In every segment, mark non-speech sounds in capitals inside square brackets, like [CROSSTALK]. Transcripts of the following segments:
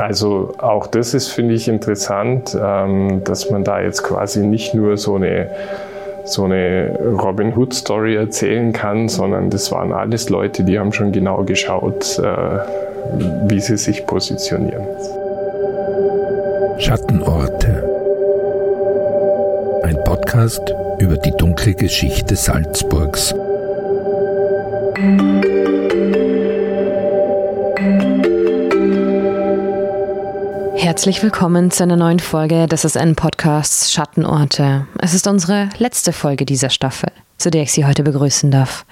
Also auch das ist, finde ich, interessant, ähm, dass man da jetzt quasi nicht nur so eine, so eine Robin Hood-Story erzählen kann, sondern das waren alles Leute, die haben schon genau geschaut, äh, wie sie sich positionieren. Schattenorte. Ein Podcast über die dunkle Geschichte Salzburgs. Herzlich willkommen zu einer neuen Folge des SN Podcasts Schattenorte. Es ist unsere letzte Folge dieser Staffel, zu der ich Sie heute begrüßen darf.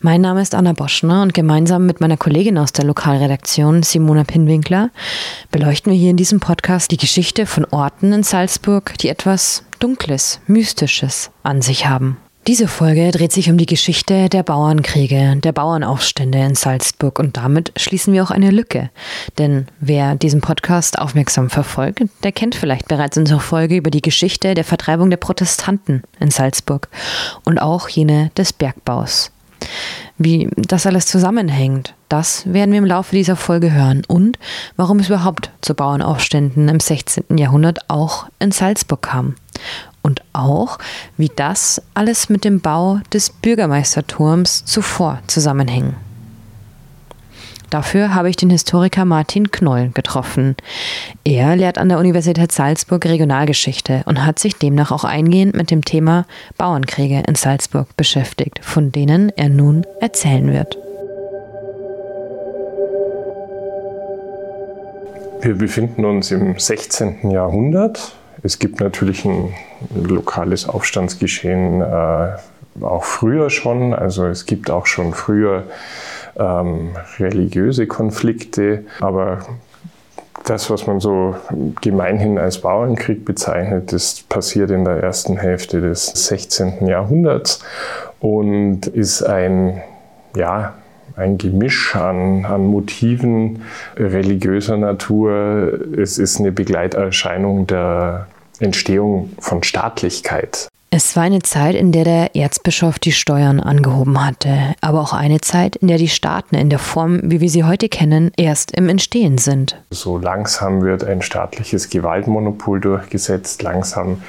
Mein Name ist Anna Boschner und gemeinsam mit meiner Kollegin aus der Lokalredaktion Simona Pinwinkler beleuchten wir hier in diesem Podcast die Geschichte von Orten in Salzburg, die etwas Dunkles, Mystisches an sich haben. Diese Folge dreht sich um die Geschichte der Bauernkriege, der Bauernaufstände in Salzburg und damit schließen wir auch eine Lücke. Denn wer diesen Podcast aufmerksam verfolgt, der kennt vielleicht bereits unsere Folge über die Geschichte der Vertreibung der Protestanten in Salzburg und auch jene des Bergbaus. Wie das alles zusammenhängt, das werden wir im Laufe dieser Folge hören und warum es überhaupt zu Bauernaufständen im 16. Jahrhundert auch in Salzburg kam und auch, wie das alles mit dem Bau des Bürgermeisterturms zuvor zusammenhing. Dafür habe ich den Historiker Martin Knoll getroffen. Er lehrt an der Universität Salzburg Regionalgeschichte und hat sich demnach auch eingehend mit dem Thema Bauernkriege in Salzburg beschäftigt, von denen er nun erzählen wird. Wir befinden uns im 16. Jahrhundert es gibt natürlich ein lokales Aufstandsgeschehen äh, auch früher schon. Also es gibt auch schon früher ähm, religiöse Konflikte, aber das, was man so gemeinhin als Bauernkrieg bezeichnet, das passiert in der ersten Hälfte des 16. Jahrhunderts und ist ein, ja, ein Gemisch an, an Motiven religiöser Natur. Es ist eine Begleiterscheinung der Entstehung von Staatlichkeit. Es war eine Zeit, in der der Erzbischof die Steuern angehoben hatte, aber auch eine Zeit, in der die Staaten in der Form, wie wir sie heute kennen, erst im Entstehen sind. So langsam wird ein staatliches Gewaltmonopol durchgesetzt, langsam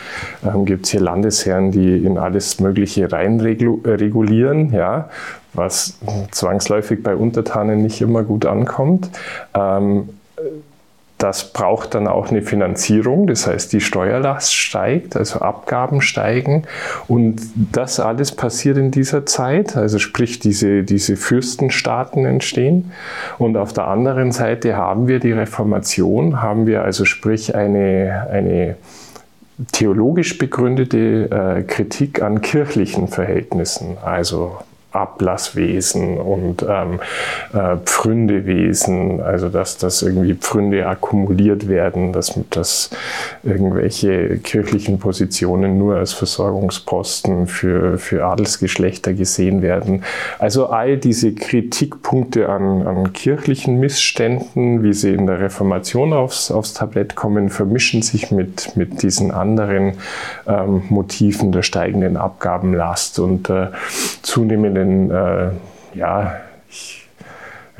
ähm, gibt es hier Landesherren, die in alles Mögliche reinregulieren, ja, was zwangsläufig bei Untertanen nicht immer gut ankommt. Ähm, das braucht dann auch eine Finanzierung, das heißt, die Steuerlast steigt, also Abgaben steigen. Und das alles passiert in dieser Zeit, also sprich, diese, diese Fürstenstaaten entstehen. Und auf der anderen Seite haben wir die Reformation, haben wir also sprich eine, eine theologisch begründete äh, Kritik an kirchlichen Verhältnissen, also Ablasswesen und ähm, äh, Pfründewesen, also dass, dass irgendwie Pfründe akkumuliert werden, dass, dass irgendwelche kirchlichen Positionen nur als Versorgungsposten für, für Adelsgeschlechter gesehen werden. Also all diese Kritikpunkte an, an kirchlichen Missständen, wie sie in der Reformation aufs, aufs Tablett kommen, vermischen sich mit, mit diesen anderen ähm, Motiven der steigenden Abgabenlast und äh, zunehmenden fehlenden äh, ja,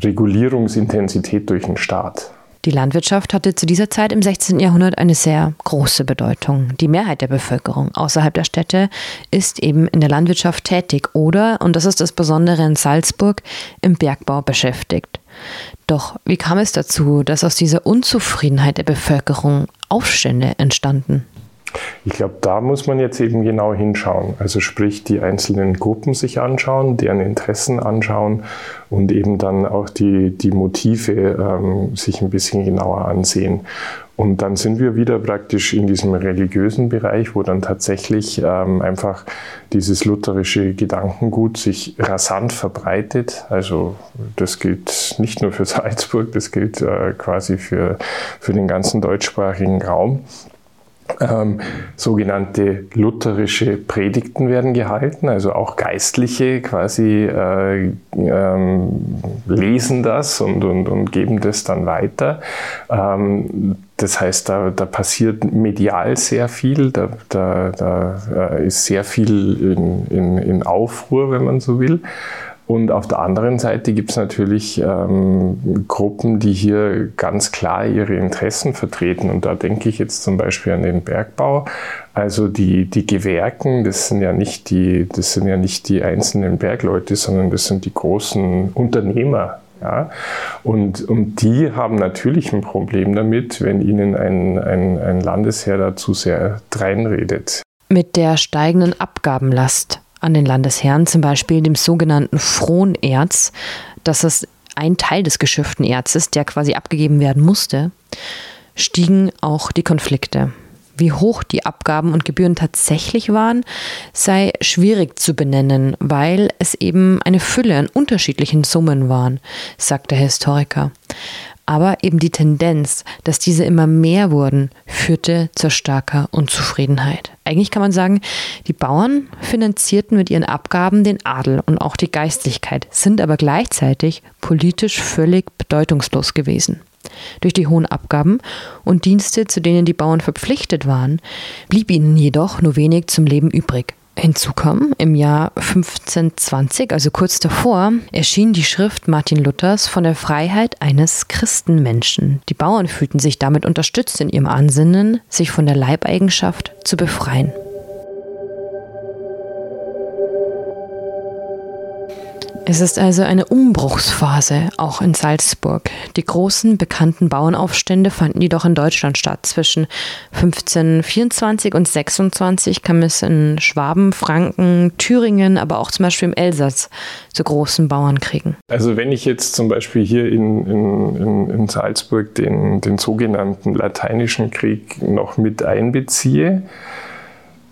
Regulierungsintensität durch den Staat. Die Landwirtschaft hatte zu dieser Zeit im 16. Jahrhundert eine sehr große Bedeutung. Die Mehrheit der Bevölkerung außerhalb der Städte ist eben in der Landwirtschaft tätig oder, und das ist das Besondere in Salzburg, im Bergbau beschäftigt. Doch wie kam es dazu, dass aus dieser Unzufriedenheit der Bevölkerung Aufstände entstanden? Ich glaube, da muss man jetzt eben genau hinschauen. Also sprich, die einzelnen Gruppen sich anschauen, deren Interessen anschauen und eben dann auch die, die Motive ähm, sich ein bisschen genauer ansehen. Und dann sind wir wieder praktisch in diesem religiösen Bereich, wo dann tatsächlich ähm, einfach dieses lutherische Gedankengut sich rasant verbreitet. Also das gilt nicht nur für Salzburg, das gilt äh, quasi für, für den ganzen deutschsprachigen Raum. Ähm, sogenannte lutherische Predigten werden gehalten, also auch Geistliche quasi äh, ähm, lesen das und, und, und geben das dann weiter. Ähm, das heißt, da, da passiert medial sehr viel, da, da, da äh, ist sehr viel in, in, in Aufruhr, wenn man so will. Und auf der anderen Seite gibt es natürlich ähm, Gruppen, die hier ganz klar ihre Interessen vertreten. Und da denke ich jetzt zum Beispiel an den Bergbau. Also die, die Gewerken, das sind ja nicht die, das sind ja nicht die einzelnen Bergleute, sondern das sind die großen Unternehmer. Ja? Und, und die haben natürlich ein Problem damit, wenn ihnen ein, ein, ein Landesherr da zu sehr dreinredet. Mit der steigenden Abgabenlast an den Landesherren, zum Beispiel dem sogenannten Fronerz. Das ist ein Teil des geschifften Erzes, der quasi abgegeben werden musste, stiegen auch die Konflikte. Wie hoch die Abgaben und Gebühren tatsächlich waren, sei schwierig zu benennen, weil es eben eine Fülle an unterschiedlichen Summen waren, sagt der Historiker aber eben die Tendenz, dass diese immer mehr wurden, führte zur starker Unzufriedenheit. Eigentlich kann man sagen, die Bauern finanzierten mit ihren Abgaben den Adel und auch die Geistlichkeit, sind aber gleichzeitig politisch völlig bedeutungslos gewesen. Durch die hohen Abgaben und Dienste, zu denen die Bauern verpflichtet waren, blieb ihnen jedoch nur wenig zum Leben übrig. Hinzu kam, im Jahr 1520, also kurz davor, erschien die Schrift Martin Luthers von der Freiheit eines Christenmenschen. Die Bauern fühlten sich damit unterstützt in ihrem Ansinnen, sich von der Leibeigenschaft zu befreien. Es ist also eine Umbruchsphase, auch in Salzburg. Die großen bekannten Bauernaufstände fanden jedoch in Deutschland statt. Zwischen 1524 und 26 kam es in Schwaben, Franken, Thüringen, aber auch zum Beispiel im Elsass zu großen Bauernkriegen. Also wenn ich jetzt zum Beispiel hier in, in, in Salzburg den, den sogenannten Lateinischen Krieg noch mit einbeziehe,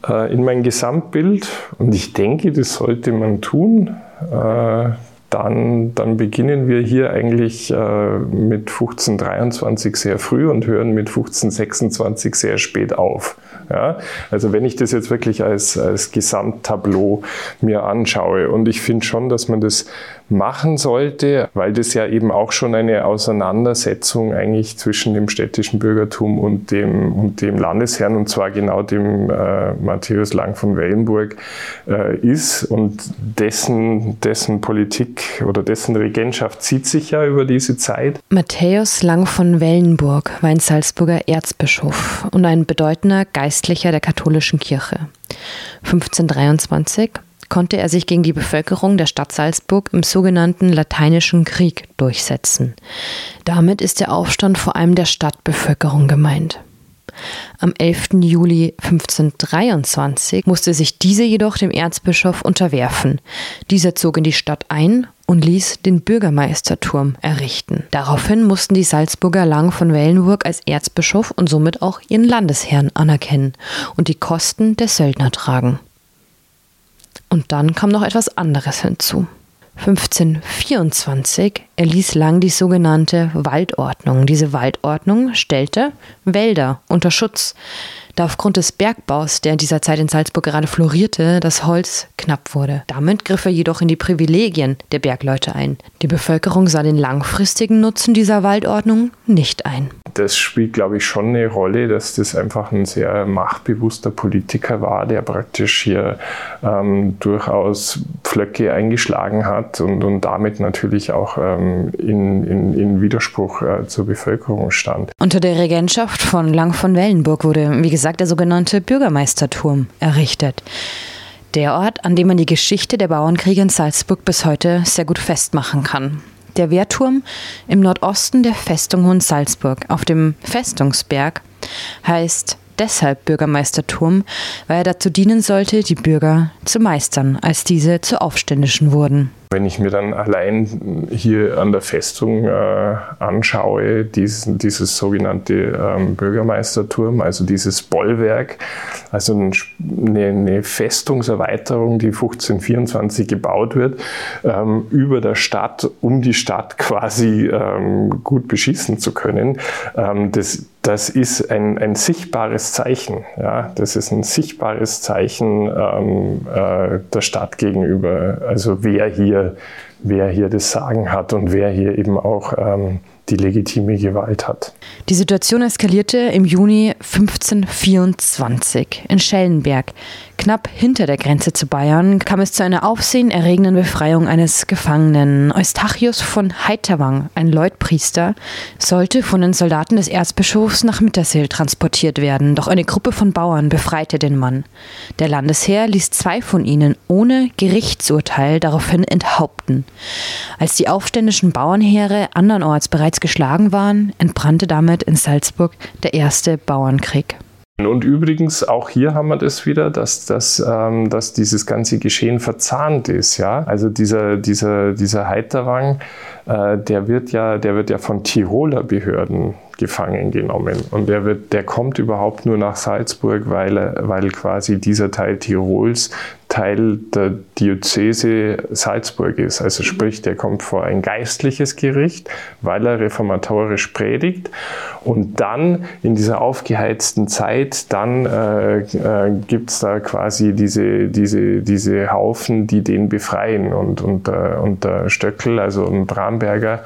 äh, in mein Gesamtbild, und ich denke, das sollte man tun, äh, dann, dann beginnen wir hier eigentlich äh, mit 1523 sehr früh und hören mit 1526 sehr spät auf. Ja? Also wenn ich das jetzt wirklich als, als Gesamttableau mir anschaue und ich finde schon, dass man das machen sollte, weil das ja eben auch schon eine Auseinandersetzung eigentlich zwischen dem städtischen Bürgertum und dem, und dem Landesherrn, und zwar genau dem äh, Matthäus Lang von Wellenburg äh, ist. Und dessen, dessen Politik oder dessen Regentschaft zieht sich ja über diese Zeit. Matthäus Lang von Wellenburg war ein Salzburger Erzbischof und ein bedeutender Geistlicher der katholischen Kirche. 1523 konnte er sich gegen die Bevölkerung der Stadt Salzburg im sogenannten Lateinischen Krieg durchsetzen. Damit ist der Aufstand vor allem der Stadtbevölkerung gemeint. Am 11. Juli 1523 musste sich diese jedoch dem Erzbischof unterwerfen. Dieser zog in die Stadt ein und ließ den Bürgermeisterturm errichten. Daraufhin mussten die Salzburger Lang von Wellenburg als Erzbischof und somit auch ihren Landesherrn anerkennen und die Kosten der Söldner tragen. Und dann kam noch etwas anderes hinzu. 1524 erließ Lang die sogenannte Waldordnung. Diese Waldordnung stellte Wälder unter Schutz da aufgrund des Bergbaus, der in dieser Zeit in Salzburg gerade florierte, das Holz knapp wurde. Damit griff er jedoch in die Privilegien der Bergleute ein. Die Bevölkerung sah den langfristigen Nutzen dieser Waldordnung nicht ein. Das spielt, glaube ich, schon eine Rolle, dass das einfach ein sehr machtbewusster Politiker war, der praktisch hier ähm, durchaus Pflöcke eingeschlagen hat und, und damit natürlich auch ähm, in, in, in, Widerspruch äh, zur Bevölkerung stand. Unter der Regentschaft von Lang von Wellenburg wurde, wie gesagt, gesagt, der sogenannte Bürgermeisterturm errichtet. Der Ort, an dem man die Geschichte der Bauernkriege in Salzburg bis heute sehr gut festmachen kann. Der Wehrturm im Nordosten der Festung Hohensalzburg auf dem Festungsberg heißt deshalb Bürgermeisterturm, weil er dazu dienen sollte, die Bürger zu meistern, als diese zu Aufständischen wurden. Wenn ich mir dann allein hier an der Festung äh, anschaue, diesen, dieses sogenannte ähm, Bürgermeisterturm, also dieses Bollwerk, also eine, Festungserweiterung, die 1524 gebaut wird, ähm, über der Stadt, um die Stadt quasi ähm, gut beschießen zu können, ähm, das das ist ein, ein sichtbares Zeichen. Ja? Das ist ein sichtbares Zeichen ähm, äh, der Stadt gegenüber. Also wer hier, wer hier das Sagen hat und wer hier eben auch ähm, die legitime Gewalt hat. Die Situation eskalierte im Juni 1524 in Schellenberg. Knapp hinter der Grenze zu Bayern kam es zu einer aufsehenerregenden Befreiung eines Gefangenen. Eustachius von Heiterwang, ein Leutpriester, sollte von den Soldaten des Erzbischofs nach Mittersill transportiert werden, doch eine Gruppe von Bauern befreite den Mann. Der Landesherr ließ zwei von ihnen ohne Gerichtsurteil daraufhin enthaupten. Als die aufständischen Bauernheere andernorts bereits geschlagen waren, entbrannte damit in Salzburg der erste Bauernkrieg. Und übrigens, auch hier haben wir das wieder, dass, dass, ähm, dass dieses ganze Geschehen verzahnt ist. Ja? Also dieser, dieser, dieser Heiterwang, äh, der, wird ja, der wird ja von Tiroler Behörden gefangen genommen. Und der, wird, der kommt überhaupt nur nach Salzburg, weil, weil quasi dieser Teil Tirols Teil der Diözese Salzburg ist. Also sprich, der kommt vor ein geistliches Gericht, weil er reformatorisch predigt. Und dann in dieser aufgeheizten Zeit, dann äh, äh, gibt es da quasi diese, diese, diese Haufen, die den befreien. Und, und, äh, und der Stöckel, also ein Bramberger,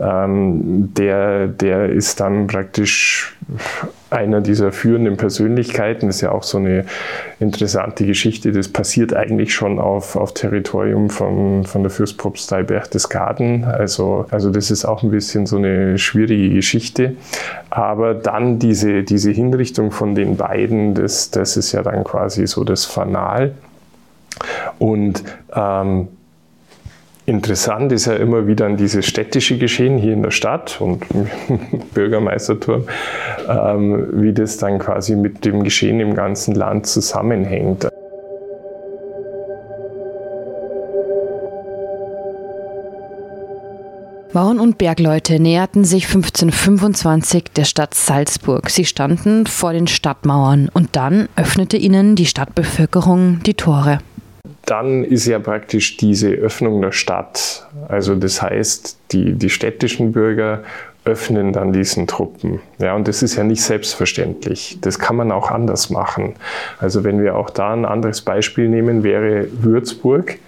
ähm, der, der ist dann praktisch einer dieser führenden Persönlichkeiten. Das ist ja auch so eine interessante Geschichte. Das passiert eigentlich schon auf, auf Territorium von, von der Fürstpropstei Berchtesgaden. Also, also das ist auch ein bisschen so eine schwierige Geschichte. Aber dann diese, diese Hinrichtung von den beiden, das, das ist ja dann quasi so das Fanal. Und ähm, Interessant ist ja immer wieder dieses städtische Geschehen hier in der Stadt und [LAUGHS] Bürgermeisterturm, ähm, wie das dann quasi mit dem Geschehen im ganzen Land zusammenhängt. Bauern und Bergleute näherten sich 1525 der Stadt Salzburg. Sie standen vor den Stadtmauern und dann öffnete ihnen die Stadtbevölkerung die Tore dann ist ja praktisch diese Öffnung der Stadt. Also das heißt, die, die städtischen Bürger öffnen dann diesen Truppen. Ja, und das ist ja nicht selbstverständlich. Das kann man auch anders machen. Also wenn wir auch da ein anderes Beispiel nehmen, wäre Würzburg.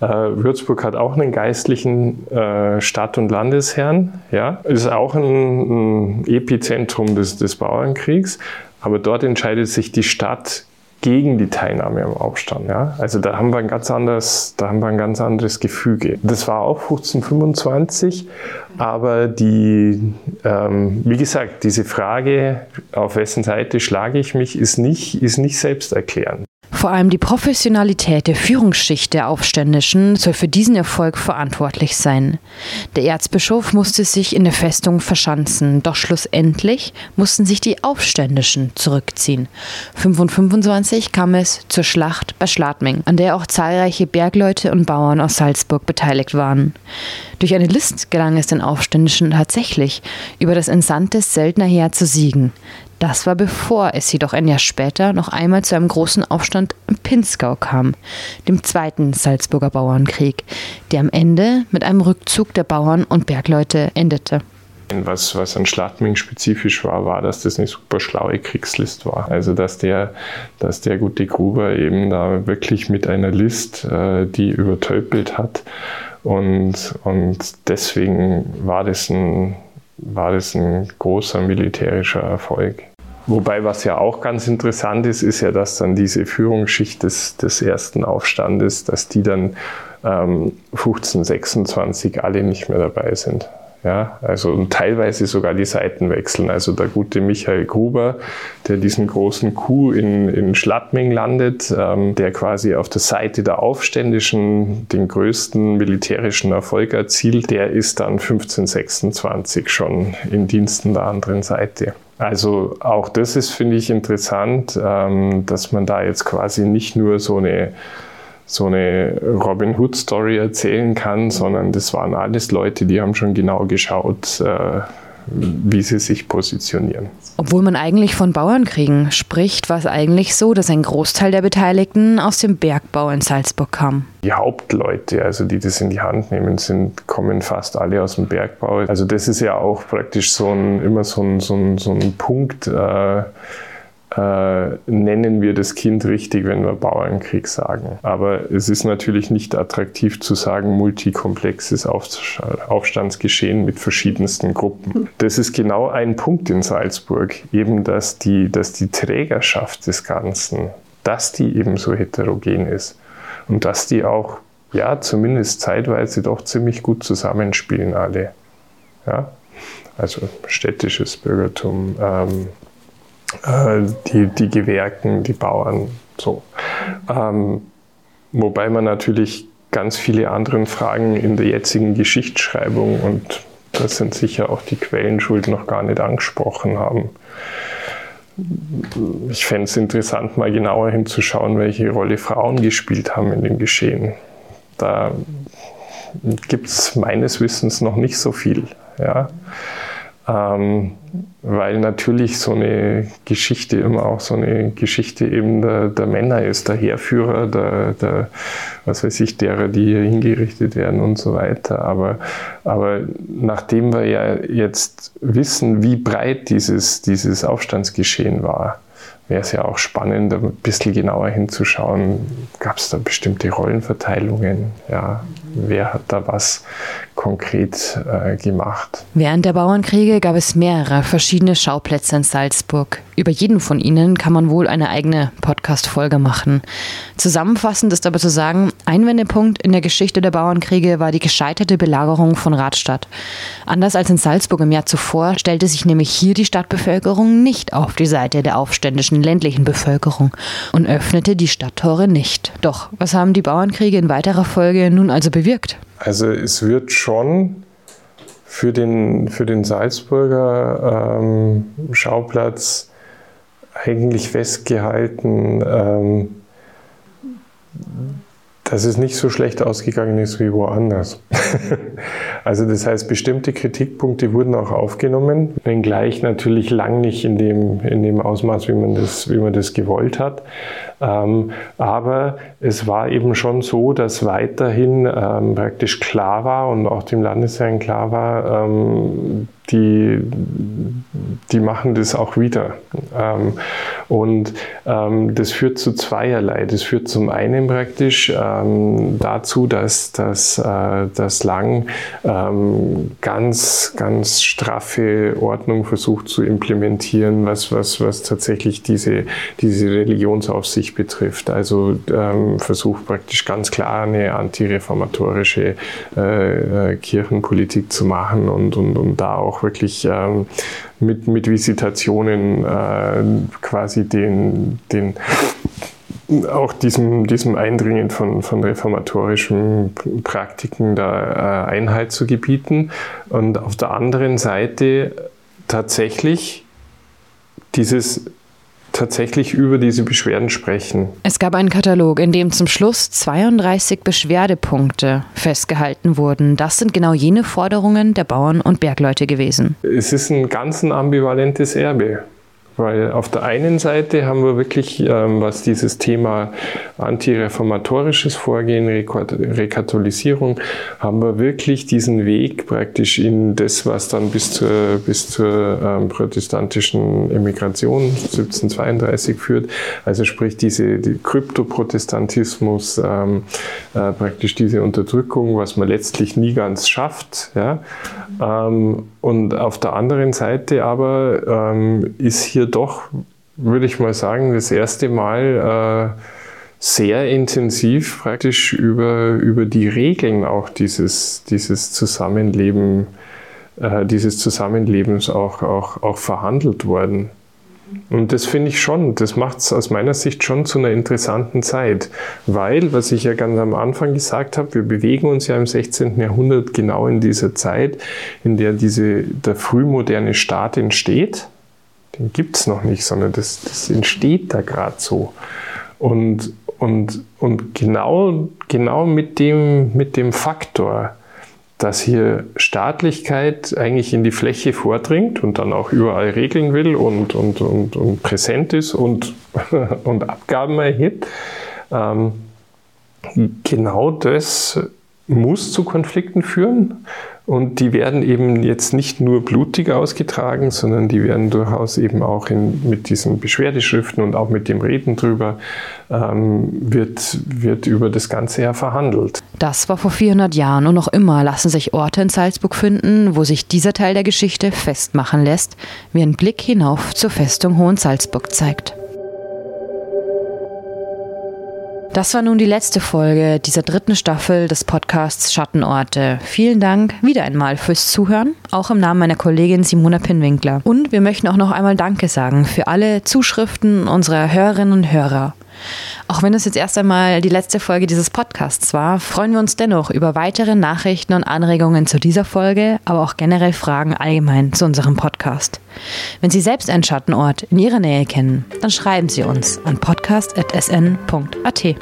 Äh, Würzburg hat auch einen geistlichen äh, Stadt- und Landesherrn. Ja, ist auch ein, ein Epizentrum des, des Bauernkriegs. Aber dort entscheidet sich die Stadt gegen die Teilnahme am Aufstand. Ja? Also da haben wir ein ganz anderes, da haben wir ein ganz anderes Gefüge. Das war auch 1525, aber die, ähm, wie gesagt, diese Frage, auf wessen Seite schlage ich mich, ist nicht, ist nicht selbsterklärend. Vor allem die Professionalität der Führungsschicht der Aufständischen soll für diesen Erfolg verantwortlich sein. Der Erzbischof musste sich in der Festung verschanzen, doch schlussendlich mussten sich die Aufständischen zurückziehen. 1525 kam es zur Schlacht bei Schladming, an der auch zahlreiche Bergleute und Bauern aus Salzburg beteiligt waren. Durch eine List gelang es den Aufständischen tatsächlich, über das entsandte Söldnerheer zu siegen. Das war bevor es jedoch ein Jahr später noch einmal zu einem großen Aufstand im Pinzgau kam, dem zweiten Salzburger Bauernkrieg, der am Ende mit einem Rückzug der Bauern und Bergleute endete. Was, was an Schladming spezifisch war, war, dass das eine super schlaue Kriegslist war. Also dass der, dass der gute Gruber eben da wirklich mit einer List, äh, die übertölpelt hat. Und, und deswegen war das ein war das ein großer militärischer Erfolg. Wobei, was ja auch ganz interessant ist, ist ja, dass dann diese Führungsschicht des, des ersten Aufstandes, dass die dann ähm, 1526 alle nicht mehr dabei sind. Ja, also und teilweise sogar die Seiten wechseln. Also der gute Michael Gruber, der diesen großen Coup in, in Schladming landet, ähm, der quasi auf der Seite der Aufständischen den größten militärischen Erfolg erzielt, der ist dann 1526 schon in Diensten der anderen Seite. Also auch das ist, finde ich, interessant, ähm, dass man da jetzt quasi nicht nur so eine, so eine Robin Hood-Story erzählen kann, sondern das waren alles Leute, die haben schon genau geschaut, äh, wie sie sich positionieren. Obwohl man eigentlich von Bauernkriegen spricht, war es eigentlich so, dass ein Großteil der Beteiligten aus dem Bergbau in Salzburg kam. Die Hauptleute, also die das in die Hand nehmen, sind, kommen fast alle aus dem Bergbau. Also das ist ja auch praktisch so ein, immer so ein, so ein, so ein Punkt, äh, äh, nennen wir das Kind richtig, wenn wir Bauernkrieg sagen. Aber es ist natürlich nicht attraktiv zu sagen, multikomplexes Aufstandsgeschehen mit verschiedensten Gruppen. Das ist genau ein Punkt in Salzburg, eben dass die, dass die Trägerschaft des Ganzen, dass die eben so heterogen ist und dass die auch, ja, zumindest zeitweise doch ziemlich gut zusammenspielen alle. Ja? Also städtisches Bürgertum, ähm, äh, die, die Gewerken, die Bauern, so. Ähm, wobei man natürlich ganz viele andere Fragen in der jetzigen Geschichtsschreibung und das sind sicher auch die Quellenschuld noch gar nicht angesprochen haben. Ich fände es interessant, mal genauer hinzuschauen, welche Rolle Frauen gespielt haben in dem Geschehen. Da gibt es meines Wissens noch nicht so viel. Ja. Ähm, weil natürlich so eine Geschichte immer auch so eine Geschichte eben der, der Männer ist, der Heerführer, der, der, was weiß ich, derer, die hier hingerichtet werden und so weiter. Aber, aber nachdem wir ja jetzt wissen, wie breit dieses, dieses Aufstandsgeschehen war, wäre es ja auch spannend, ein bisschen genauer hinzuschauen, gab es da bestimmte Rollenverteilungen, ja, wer hat da was konkret äh, gemacht. Während der Bauernkriege gab es mehrere verschiedene Schauplätze in Salzburg. Über jeden von ihnen kann man wohl eine eigene Podcast-Folge machen. Zusammenfassend ist aber zu sagen, ein Wendepunkt in der Geschichte der Bauernkriege war die gescheiterte Belagerung von Radstadt. Anders als in Salzburg im Jahr zuvor stellte sich nämlich hier die Stadtbevölkerung nicht auf die Seite der aufständischen ländlichen Bevölkerung und öffnete die Stadttore nicht. Doch, was haben die Bauernkriege in weiterer Folge nun also bewirkt? Also es wird schon für den, für den Salzburger ähm, Schauplatz eigentlich festgehalten, ähm, dass es nicht so schlecht ausgegangen ist wie woanders. [LAUGHS] also das heißt, bestimmte Kritikpunkte wurden auch aufgenommen, wenngleich natürlich lang nicht in dem, in dem Ausmaß, wie man das, wie man das gewollt hat. Ähm, aber es war eben schon so, dass weiterhin ähm, praktisch klar war und auch dem Landesherrn klar war, ähm, die, die machen das auch wieder. Ähm, und ähm, das führt zu zweierlei. Das führt zum einen praktisch ähm, dazu, dass, dass, äh, dass Lang ähm, ganz, ganz straffe Ordnung versucht zu implementieren, was, was, was tatsächlich diese, diese Religionsaufsicht betrifft. Also ähm, versucht praktisch ganz klar eine antireformatorische äh, äh, Kirchenpolitik zu machen und, und, und da auch wirklich ähm, mit, mit Visitationen äh, quasi den, den auch diesem, diesem Eindringen von, von reformatorischen Praktiken da äh, Einhalt zu gebieten. Und auf der anderen Seite tatsächlich dieses tatsächlich über diese Beschwerden sprechen. Es gab einen Katalog, in dem zum Schluss 32 Beschwerdepunkte festgehalten wurden. Das sind genau jene Forderungen der Bauern und Bergleute gewesen. Es ist ein ganz ambivalentes Erbe. Weil auf der einen Seite haben wir wirklich, ähm, was dieses Thema antireformatorisches Vorgehen, Rekatholisierung, haben wir wirklich diesen Weg praktisch in das, was dann bis zur, bis zur ähm, protestantischen Emigration 1732 führt. Also sprich diese die Kryptoprotestantismus, ähm, äh, praktisch diese Unterdrückung, was man letztlich nie ganz schafft. Ja? Ähm, und auf der anderen Seite aber ähm, ist hier doch, würde ich mal sagen, das erste Mal äh, sehr intensiv praktisch über, über die Regeln auch dieses, dieses Zusammenleben, äh, dieses Zusammenlebens auch, auch, auch verhandelt worden. Und das finde ich schon, das macht es aus meiner Sicht schon zu einer interessanten Zeit, weil, was ich ja ganz am Anfang gesagt habe, wir bewegen uns ja im 16. Jahrhundert genau in dieser Zeit, in der diese, der frühmoderne Staat entsteht den gibt es noch nicht, sondern das, das entsteht da gerade so. Und, und, und genau, genau mit, dem, mit dem Faktor, dass hier Staatlichkeit eigentlich in die Fläche vordringt und dann auch überall regeln will und, und, und, und präsent ist und, [LAUGHS] und Abgaben erhebt. Ähm, genau das muss zu Konflikten führen. Und die werden eben jetzt nicht nur blutig ausgetragen, sondern die werden durchaus eben auch in, mit diesen Beschwerdeschriften und auch mit dem Reden drüber, ähm, wird, wird über das ganze ja verhandelt. Das war vor 400 Jahren und noch immer lassen sich Orte in Salzburg finden, wo sich dieser Teil der Geschichte festmachen lässt, wie ein Blick hinauf zur Festung Hohensalzburg zeigt. Das war nun die letzte Folge dieser dritten Staffel des Podcasts Schattenorte. Vielen Dank wieder einmal fürs Zuhören, auch im Namen meiner Kollegin Simona Pinwinkler. Und wir möchten auch noch einmal Danke sagen für alle Zuschriften unserer Hörerinnen und Hörer. Auch wenn es jetzt erst einmal die letzte Folge dieses Podcasts war, freuen wir uns dennoch über weitere Nachrichten und Anregungen zu dieser Folge, aber auch generell Fragen allgemein zu unserem Podcast. Wenn Sie selbst einen Schattenort in Ihrer Nähe kennen, dann schreiben Sie uns an podcast.sn.at.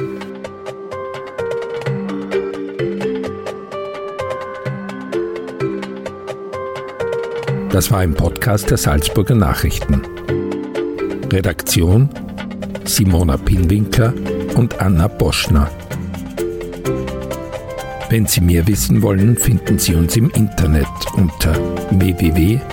Das war ein Podcast der Salzburger Nachrichten. Redaktion Simona Pinwinkler und Anna Boschner. Wenn Sie mehr wissen wollen, finden Sie uns im Internet unter www.sn.at.